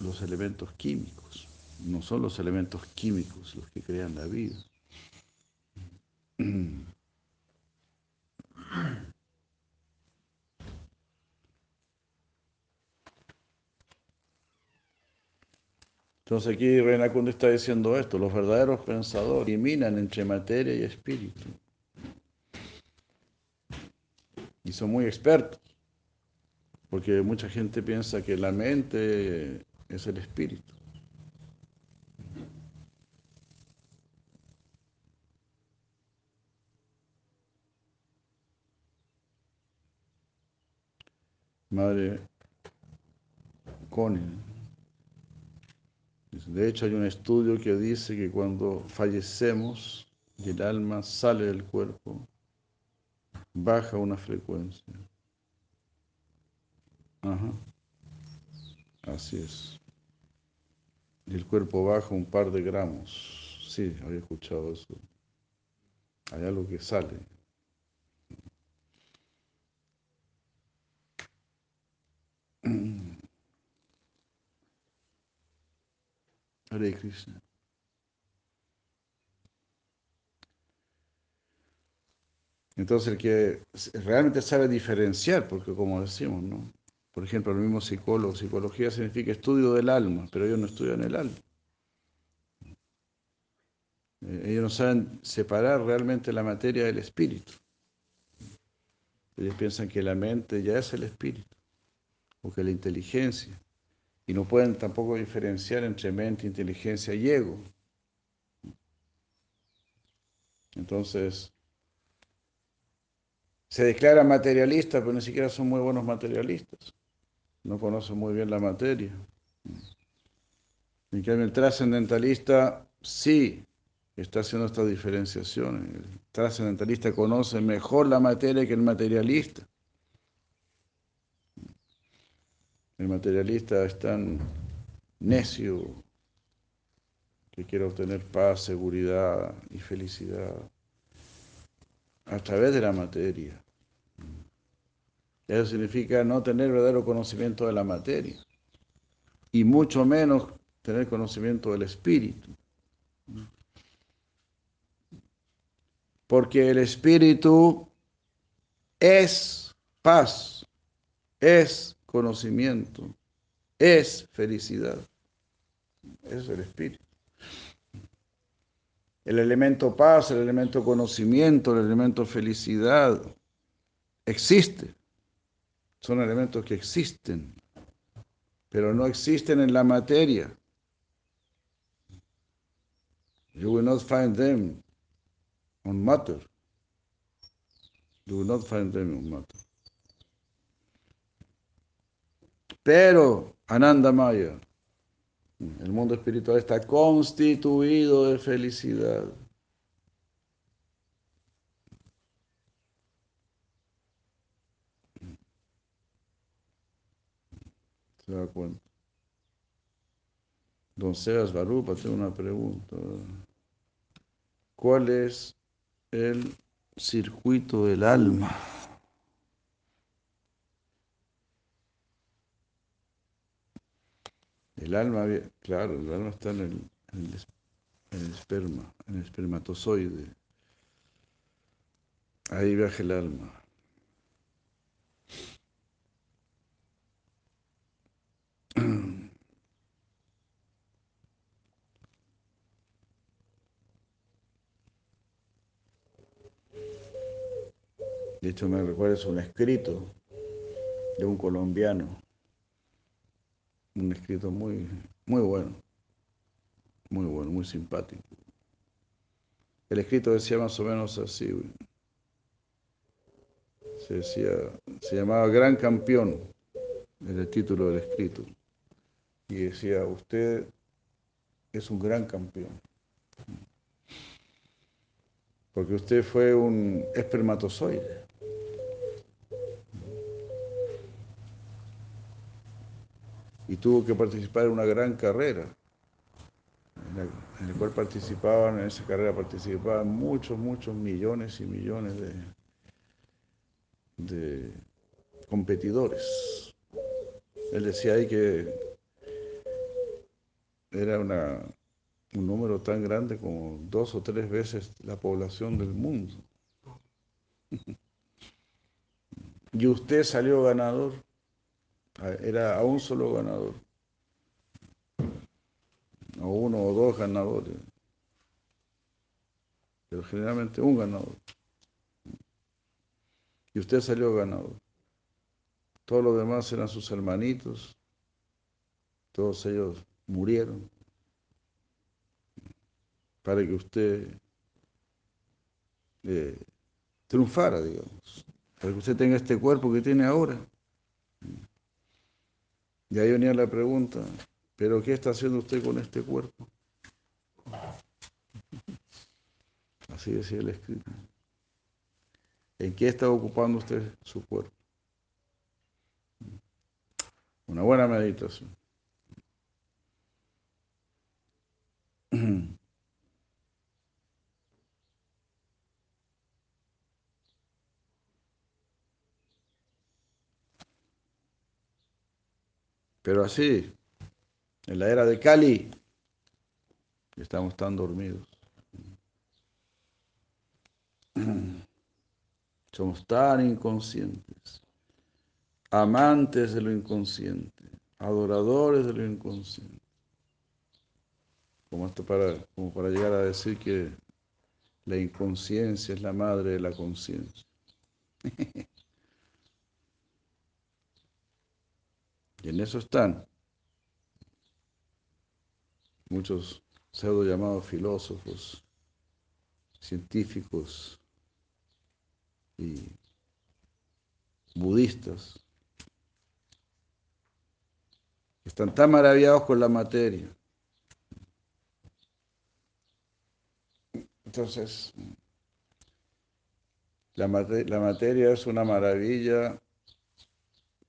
Speaker 2: los elementos químicos. No son los elementos químicos los que crean la vida. Entonces aquí Reina Kunda está diciendo esto, los verdaderos pensadores eliminan entre materia y espíritu. Y son muy expertos, porque mucha gente piensa que la mente es el espíritu. Madre Connie. De hecho, hay un estudio que dice que cuando fallecemos y el alma sale del cuerpo, baja una frecuencia. Ajá. Así es. Y el cuerpo baja un par de gramos. Sí, había escuchado eso. Hay algo que sale. Hare Krishna. Entonces el que realmente sabe diferenciar, porque como decimos, ¿no? Por ejemplo, el mismo psicólogo, psicología significa estudio del alma, pero ellos no estudian el alma. Eh, Ellos no saben separar realmente la materia del espíritu. Ellos piensan que la mente ya es el espíritu, o que la inteligencia, y no pueden tampoco diferenciar entre mente, inteligencia y ego. Entonces, se declaran materialistas, pero ni siquiera son muy buenos materialistas. No conocen muy bien la materia. En cambio, el trascendentalista sí está haciendo estas diferenciaciones. El trascendentalista conoce mejor la materia que el materialista. El materialista es tan necio que quiere obtener paz, seguridad y felicidad a través de la materia. Eso significa no tener verdadero conocimiento de la materia y mucho menos tener conocimiento del espíritu. Porque el espíritu es paz, es conocimiento, es felicidad. Es el espíritu. El elemento paz, el elemento conocimiento, el elemento felicidad existe. Son elementos que existen, pero no existen en la materia. You will not find them on matter. You will not find them on matter. Pero Ananda Maya, el mundo espiritual está constituido de felicidad. ¿Se da cuenta? Don Sebas Barupa, tengo una pregunta. ¿Cuál es el circuito del alma? El alma, claro, el alma está en el, en el, esperma, en el espermatozoide. Ahí viaja el alma. De hecho, me recuerda es un escrito de un colombiano un escrito muy, muy bueno, muy bueno, muy simpático. El escrito decía más o menos así, se, decía, se llamaba Gran Campeón, es el título del escrito, y decía, usted es un gran campeón, porque usted fue un espermatozoide. Y tuvo que participar en una gran carrera, en la, cual participaban, en esa carrera participaban muchos, muchos millones y millones de, de competidores. Él decía ahí que era una, un número tan grande como dos o tres veces la población del mundo. y usted salió ganador era a un solo ganador, a uno o dos ganadores, pero generalmente un ganador. Y usted salió ganador. Todos los demás eran sus hermanitos, todos ellos murieron para que usted eh, triunfara, digamos, para que usted tenga este cuerpo que tiene ahora. Y ahí venía la pregunta, ¿pero qué está haciendo usted con este cuerpo? Así decía el escrito. ¿En qué está ocupando usted su cuerpo? Una buena meditación. Pero así, en la era de Cali, estamos tan dormidos. Somos tan inconscientes, amantes de lo inconsciente, adoradores de lo inconsciente. Como, esto para, como para llegar a decir que la inconsciencia es la madre de la conciencia. Y en eso están muchos pseudo llamados filósofos, científicos y budistas, están tan maravillados con la materia. Entonces, la, mate- la materia es una maravilla,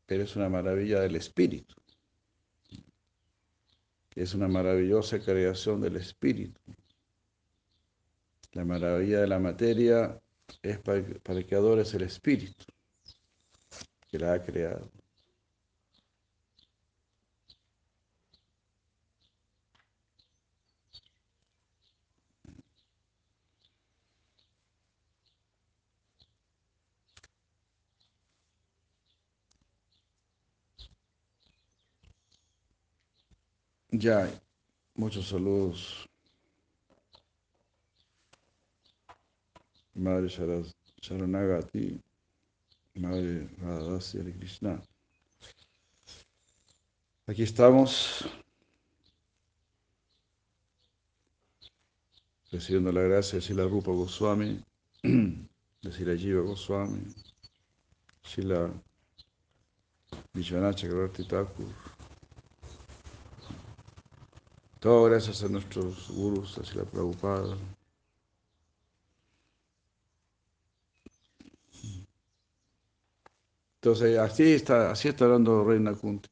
Speaker 2: pero es una maravilla del espíritu. Es una maravillosa creación del espíritu. La maravilla de la materia es para, para que adores el espíritu que la ha creado. Ya, muchos saludos. Madre Sharas- Sharanagati, Madre Radhasi Hare Krishna. Aquí estamos recibiendo la gracia de Sila Rupa Goswami, de Sila Jiva Goswami, Sila Vishwanath Chakravarti Thakur. Todo gracias a nuestros gurus, a Sila Prabhupada. Entonces, así está, así está hablando Reina Kunti.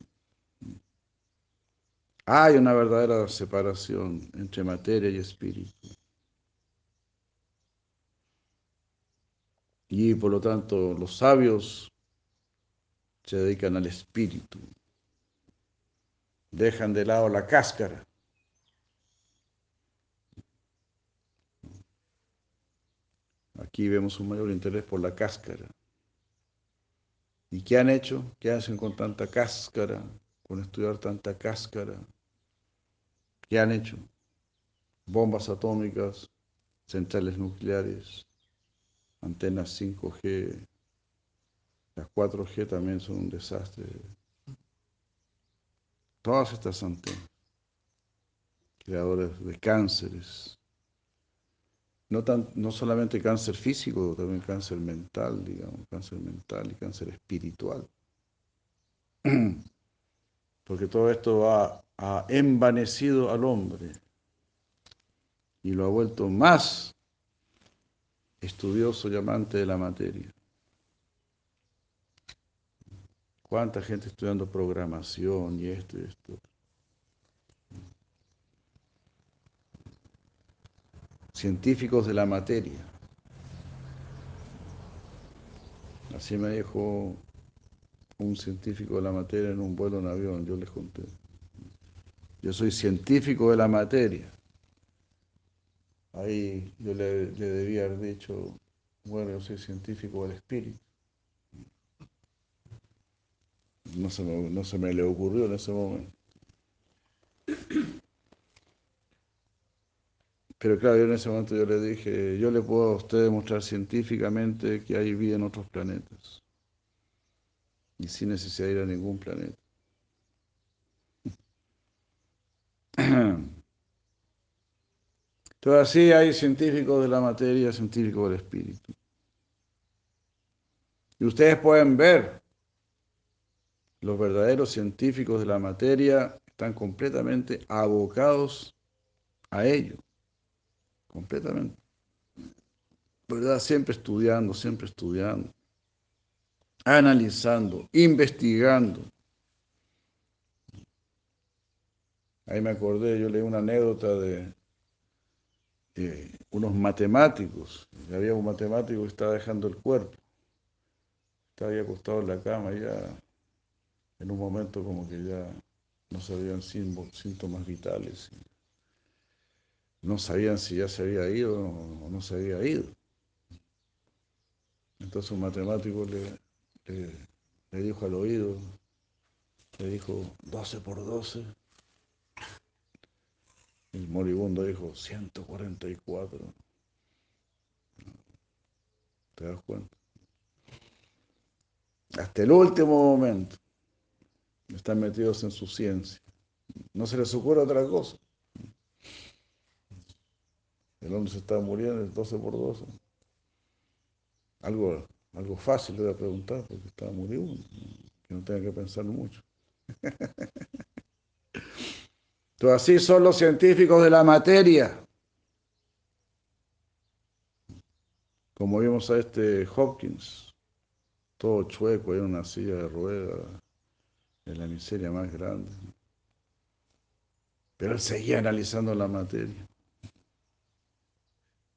Speaker 2: Hay una verdadera separación entre materia y espíritu. Y por lo tanto, los sabios se dedican al espíritu. Dejan de lado la cáscara. Aquí vemos un mayor interés por la cáscara. ¿Y qué han hecho? ¿Qué hacen con tanta cáscara? Con estudiar tanta cáscara. ¿Qué han hecho? Bombas atómicas, centrales nucleares, antenas 5G, las 4G también son un desastre. Todas estas antenas, creadores de cánceres, no, tan, no solamente cáncer físico, también cáncer mental, digamos, cáncer mental y cáncer espiritual. Porque todo esto ha, ha envanecido al hombre y lo ha vuelto más estudioso y amante de la materia. ¿Cuánta gente estudiando programación y esto y esto? Científicos de la materia. Así me dijo un científico de la materia en un vuelo en avión, yo les conté. Yo soy científico de la materia. Ahí yo le, debía haber dicho, bueno, yo soy científico del espíritu. No se, me, no se me le ocurrió en ese momento. Pero claro, yo en ese momento yo le dije, yo le puedo a usted demostrar científicamente que hay vida en otros planetas. Y sin necesidad de ir a ningún planeta. Entonces así hay científicos de la materia, científicos del espíritu. Y ustedes pueden ver, los verdaderos científicos de la materia están completamente abocados a ello. Completamente. ¿Verdad? Siempre estudiando, siempre estudiando. Analizando, investigando. Ahí me acordé, yo leí una anécdota de, unos matemáticos. Había un matemático que estaba dejando el cuerpo. Estaba ahí acostado en la cama, ya en un momento como que ya no sabían síntomas vitales. No sabían si ya se había ido o no se había ido. Entonces un matemático le, le, dijo al oído, le dijo 12 por 12. El moribundo dijo 144. ¿Te das cuenta? Hasta el último momento. Están metidos en su ciencia. No se les ocurre otra cosa. El hombre se está muriendo, es 12 por 12. Algo, algo fácil le voy a preguntar, porque está muriendo, que no tenga que pensar mucho. Entonces así son los científicos de la materia. Como vimos a este Hopkins, todo chueco, en una silla de ruedas, en la miseria más grande. Pero él seguía analizando la materia.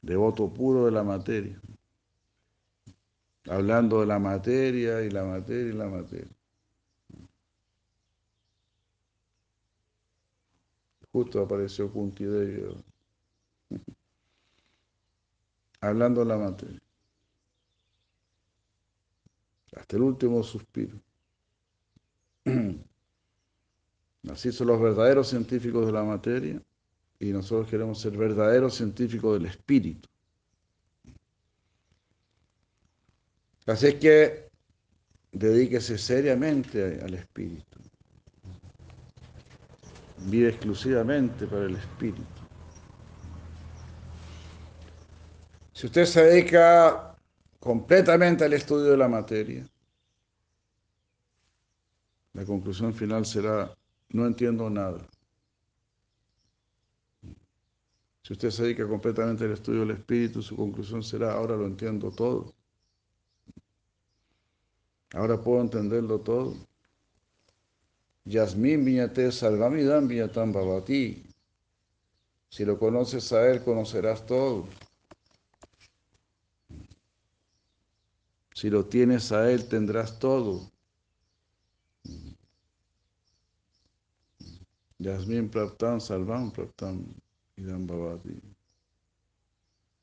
Speaker 2: Devoto puro de la materia. Hablando de la materia y la materia y la materia. Justo apareció Kunti Devi. Hablando de la materia. Hasta el último suspiro. Así son los verdaderos científicos de la materia y nosotros queremos ser verdaderos científicos del espíritu. Así es que dedíquese seriamente al espíritu. Vive exclusivamente para el espíritu. Si usted se dedica completamente al estudio de la materia, la conclusión final será, no entiendo nada. Si usted se dedica completamente al estudio del espíritu, su conclusión será, ahora lo entiendo todo. Ahora puedo entenderlo todo. Yasmin viñate salvamidam viñatam babati. Si lo conoces a él, conocerás todo. Si lo tienes a él, tendrás todo. Yasmin praptam salvam praptam idam babati.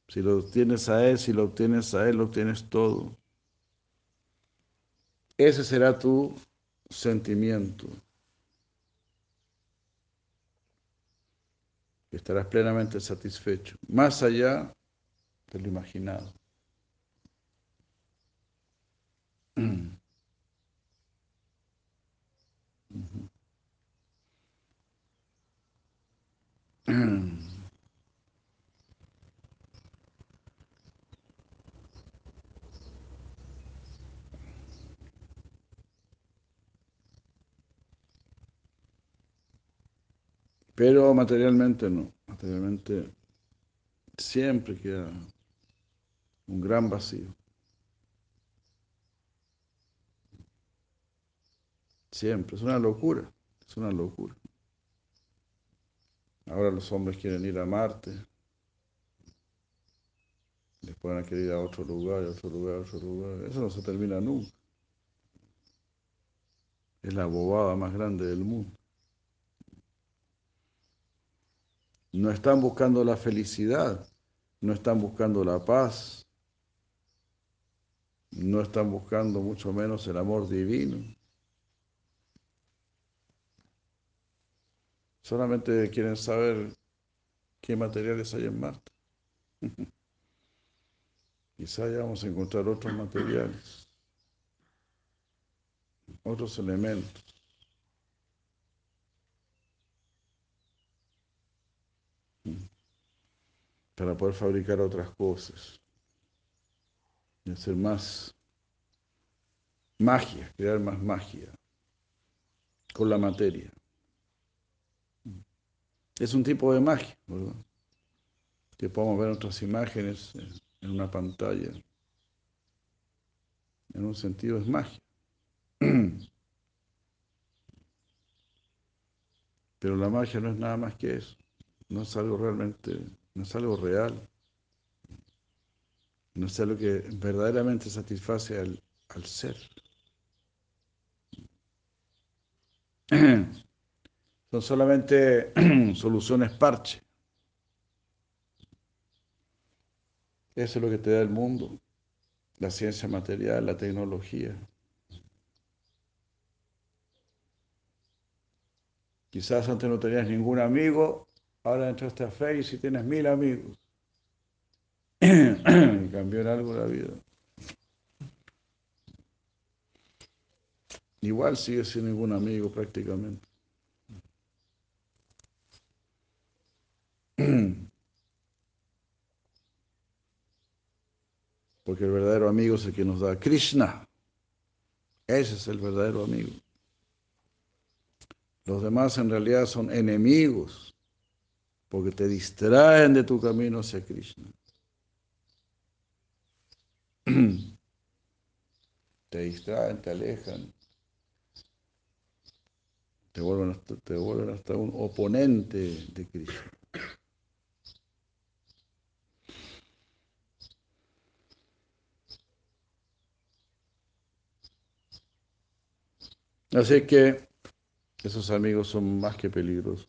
Speaker 2: Si lo tienes a él, si lo obtienes a él, lo tienes todo. Ese será tu sentimiento. Estarás plenamente satisfecho, más allá de lo imaginado. Pero materialmente no. Materialmente siempre queda un gran vacío. Siempre. Es una locura. Es una locura. Ahora los hombres quieren ir a Marte. Después van a querer ir a otro lugar, a otro lugar, a otro lugar. Eso no se termina nunca. Es la bobada más grande del mundo. No están buscando la felicidad, no están buscando la paz, no están buscando mucho menos el amor divino. Solamente quieren saber qué materiales hay en Marte. Quizá ya vamos a encontrar otros materiales, otros elementos. para poder fabricar otras cosas y hacer más magia, crear más magia con la materia. Es un tipo de magia, ¿verdad? Que podemos ver otras imágenes en una pantalla. En un sentido es magia. Pero la magia no es nada más que eso. No es algo realmente no es algo real, no es algo que verdaderamente satisface al, al ser. Son solamente soluciones parche. Eso es lo que te da el mundo, la ciencia material, la tecnología. Quizás antes no tenías ningún amigo Ahora entraste a Face y tienes mil amigos. Cambió en algo la vida. igual sigue sin ningún amigo prácticamente. Porque el verdadero amigo es el que nos da Krishna. Ese es el verdadero amigo. Los demás en realidad son enemigos, porque te distraen de tu camino hacia Krishna. Te distraen, te alejan, te vuelven hasta, te vuelven hasta un oponente de Krishna. Así que esos amigos son más que peligrosos.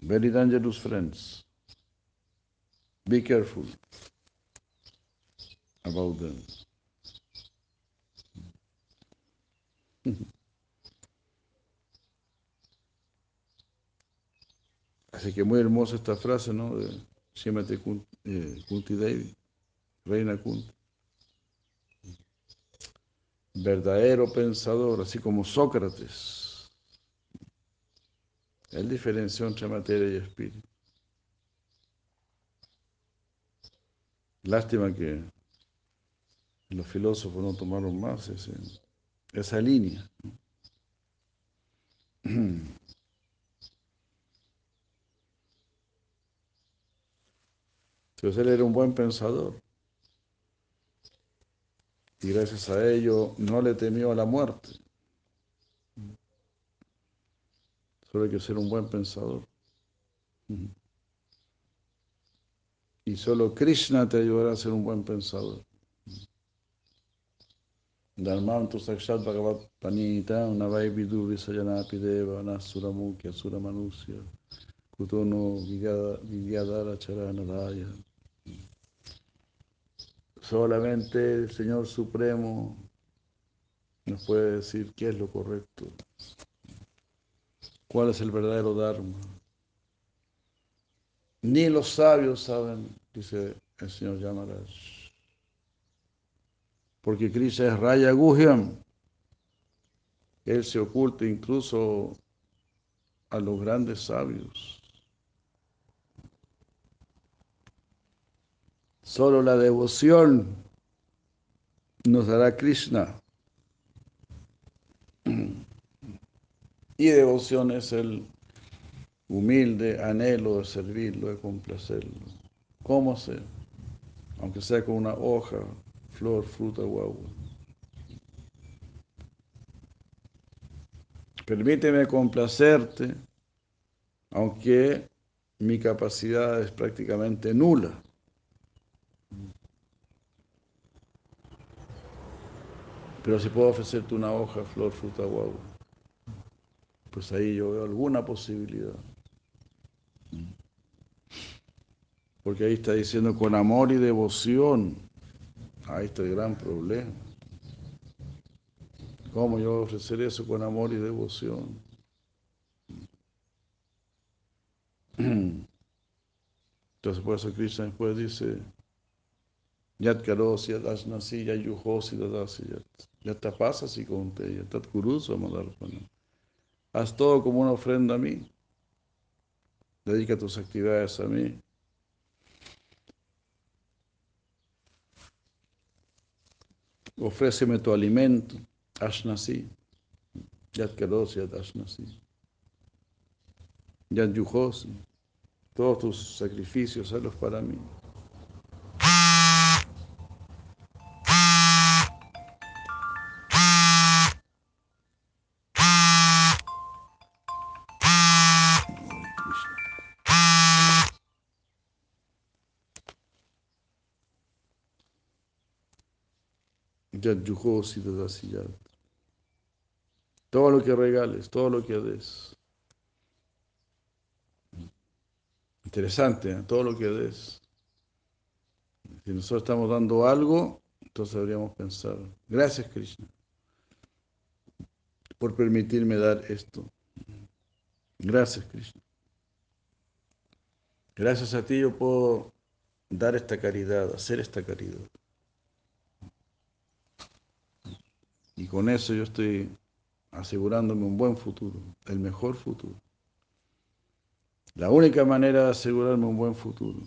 Speaker 2: Very dangerous friends. Be careful about them. Así que muy hermosa esta frase, ¿no? De Kunti, eh, Kunti Devi, Reina Kunti verdadero pensador, así como Sócrates. Él diferenció entre materia y espíritu. Lástima que los filósofos no tomaron más esa línea. Entonces él era un buen pensador y gracias a ello no le temió a la muerte. Solo hay que ser un buen pensador. Y solo Krishna te ayudará a ser un buen pensador. Dharmantu sakshat bhagavat panita unavai vidu visayanapi deva nasura mukya sura manusya kutono vigyadara charanadaya. Solamente el Señor Supremo nos puede decir qué es lo correcto, cuál es el verdadero Dharma. Ni los sabios saben, dice el Señor Yamaraj. Porque Krishna es Raya Guhyam. Él se oculta incluso a los grandes sabios. Solo la devoción nos dará Krishna. Y devoción es el humilde anhelo de servirlo, de complacerlo. ¿Cómo se? Aunque sea con una hoja, flor, fruta o agua. Permíteme complacerte, aunque mi capacidad es prácticamente nula. Pero si puedo ofrecerte una hoja, flor, fruta o agua, pues ahí yo veo alguna posibilidad. Porque ahí está diciendo con amor y devoción. Ahí está el gran problema. ¿Cómo yo voy a ofrecer eso con amor y devoción? Entonces por eso Krishna después dice, Yat karosi yat asnasi yat yujosi dadasi yat. Yat tapasasi conte, yat. Haz todo como una ofrenda a mí. Dedica tus actividades a mí. Ofréceme tu alimento, ashnasi. Yat karosi yat ashnasi. Yat yujosi. Todos tus sacrificios, hazlos para mí. Yat yujosi dadasi yat. Todo lo que regales, todo lo que des. Interesante, ¿eh? todo lo que des. Si nosotros estamos dando algo, entonces deberíamos pensar, gracias Krishna por permitirme dar esto. Gracias Krishna. Gracias a ti yo puedo dar esta caridad, hacer esta caridad. Y con eso yo estoy asegurándome un buen futuro, el mejor futuro. La única manera de asegurarme un buen futuro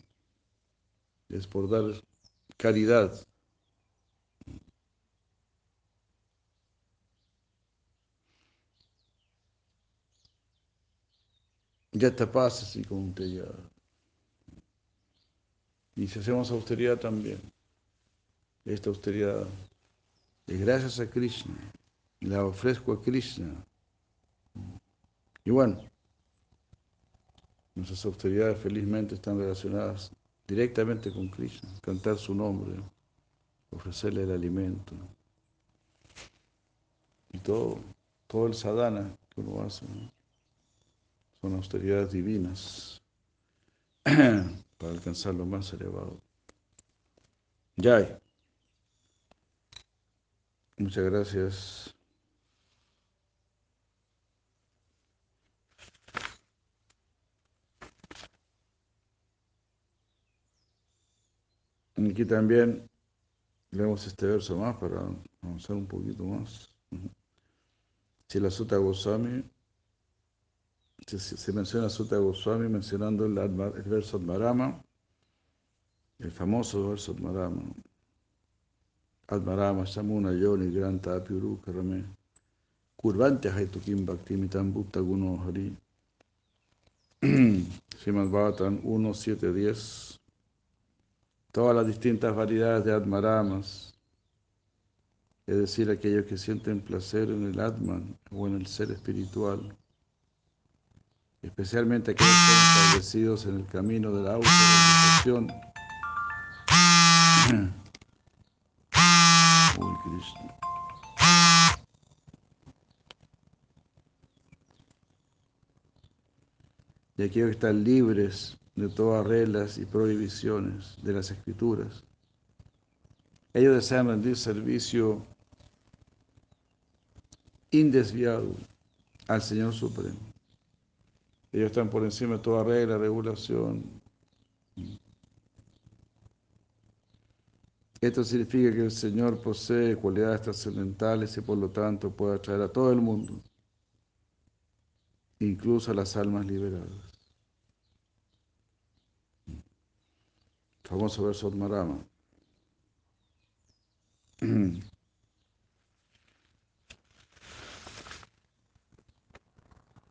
Speaker 2: es por dar caridad. Ya te pasa así como te ya. Y si hacemos austeridad también, esta austeridad es gracias a Krishna, la ofrezco a Krishna. Y bueno, nuestras austeridades felizmente están relacionadas directamente con Krishna, cantar su nombre, ofrecerle el alimento. Y todo, todo el sadhana que uno hace, son austeridades divinas para alcanzar lo más elevado. Jai. Muchas gracias. Aquí también leemos este verso más para avanzar un poquito más. Si la Sutta Goswami, se, se menciona Sutta Goswami mencionando el, el verso Admarama, el famoso verso Admarama. Admarama Shamuna Yoni Granta Apiuru Karame Kurvante Haitukim Bhakti Mitam Bhukta Guno Hari. Srimad Bhavatan 1, 7, 10 Todas las distintas variedades de Atmaramas, es decir, aquellos que sienten placer en el Atman o en el ser espiritual, especialmente aquellos que están establecidos en el camino de la autorrealización. Y aquellos que están libres de todas reglas y prohibiciones de las escrituras. Ellos desean rendir servicio indesviado al Señor Supremo. Ellos están por encima de toda regla, regulación. Esto significa que el Señor posee cualidades trascendentales y por lo tanto puede atraer a todo el mundo, incluso a las almas liberadas. Famoso verso Marama.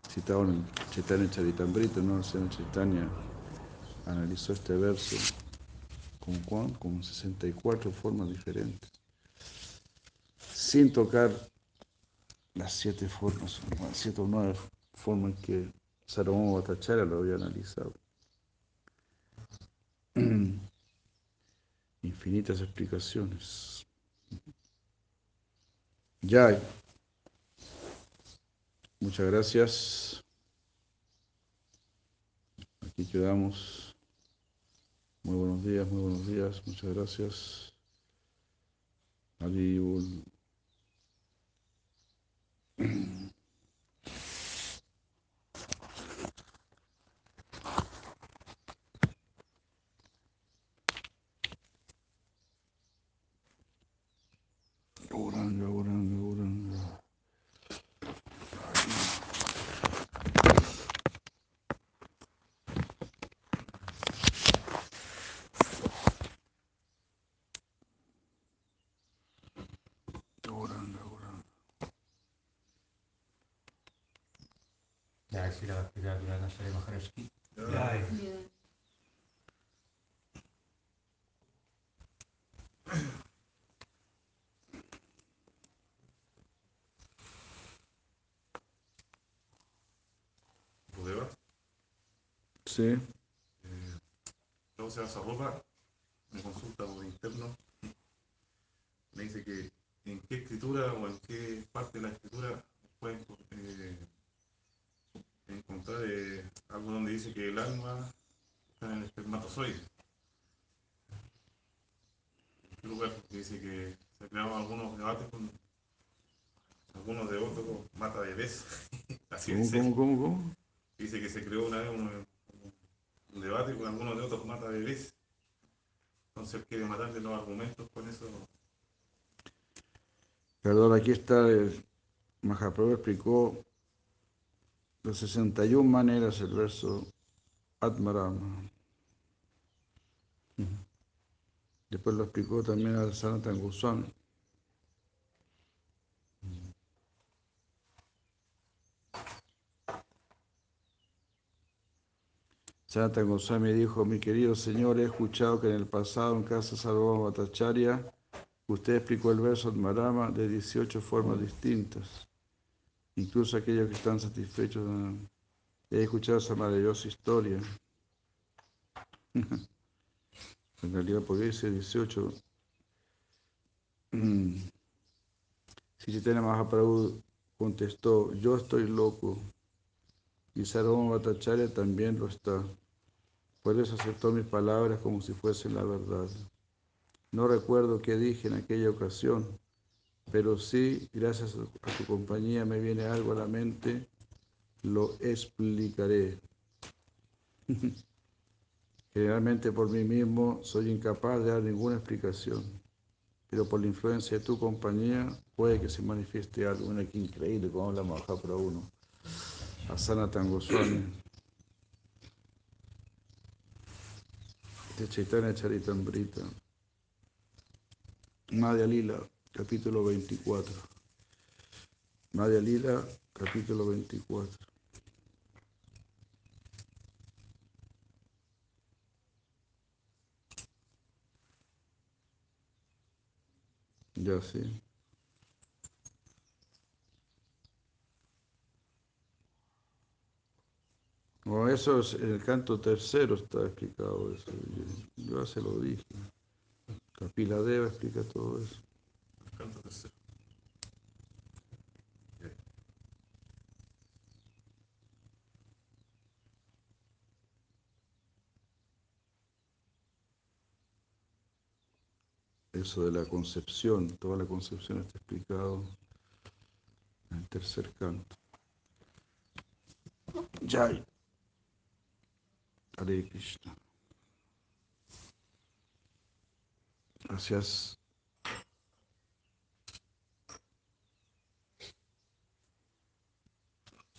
Speaker 2: Citado en Chaitanya Charitamrita, ¿no? El señor Chaitanya analizó este verso con Juan, con 64 formas diferentes, sin tocar las siete formas, las siete o nueve formas que Salomón Bhattacharya lo había analizado. Infinitas explicaciones. Ya. Muchas gracias. Aquí quedamos. Muy buenos días, muy buenos días. Muchas gracias. Aliul.
Speaker 3: acho que. Ai. Vou levar? Sim. Então, Celso, é arroba Así
Speaker 2: ¿cómo,
Speaker 3: dice.
Speaker 2: cómo, cómo, cómo?
Speaker 3: Dice que se creó una vez un, un debate con algunos de otros mata bebés. Entonces él quiere matarle los argumentos con eso.
Speaker 2: Perdón, aquí está, el Mahaprabhu explicó de 61 maneras el verso Atmarama. Después lo explicó también al Sanatan Goswami. Sanatan Goswami dijo, mi querido señor, he escuchado que en el pasado en casa Sarvabhauma Bhattacharya usted explicó el verso Atmarama de 18 formas distintas. Incluso aquellos que están satisfechos eh, he escuchado esa maravillosa historia. en realidad, porque dice 18. Mm. Si Chaitanya Mahaprabhu contestó, yo estoy loco, y Sarvabhauma Bhattacharya también lo está. Por eso aceptó mis palabras como si fuesen la verdad. No recuerdo qué dije en aquella ocasión, pero sí, gracias a tu compañía me viene algo a la mente, lo explicaré. Generalmente por mí mismo soy incapaz de dar ninguna explicación, pero por la influencia de tu compañía puede que se manifieste algo. Mira qué increíble cómo habla Mahaprabhu, ¿no? Asana Goswami. De Chaitanya Charitamrita. Madhya Lila, capítulo 24. Madhya Lila, capítulo 24. Ya sí. Bueno, eso es en el canto tercero está explicado eso. Yo ya se lo dije. Kapila Deva explica todo eso.
Speaker 3: El canto tercero.
Speaker 2: Eso de la concepción, toda la concepción está explicado en el tercer canto. Jai. Hare Krishna. Gracias.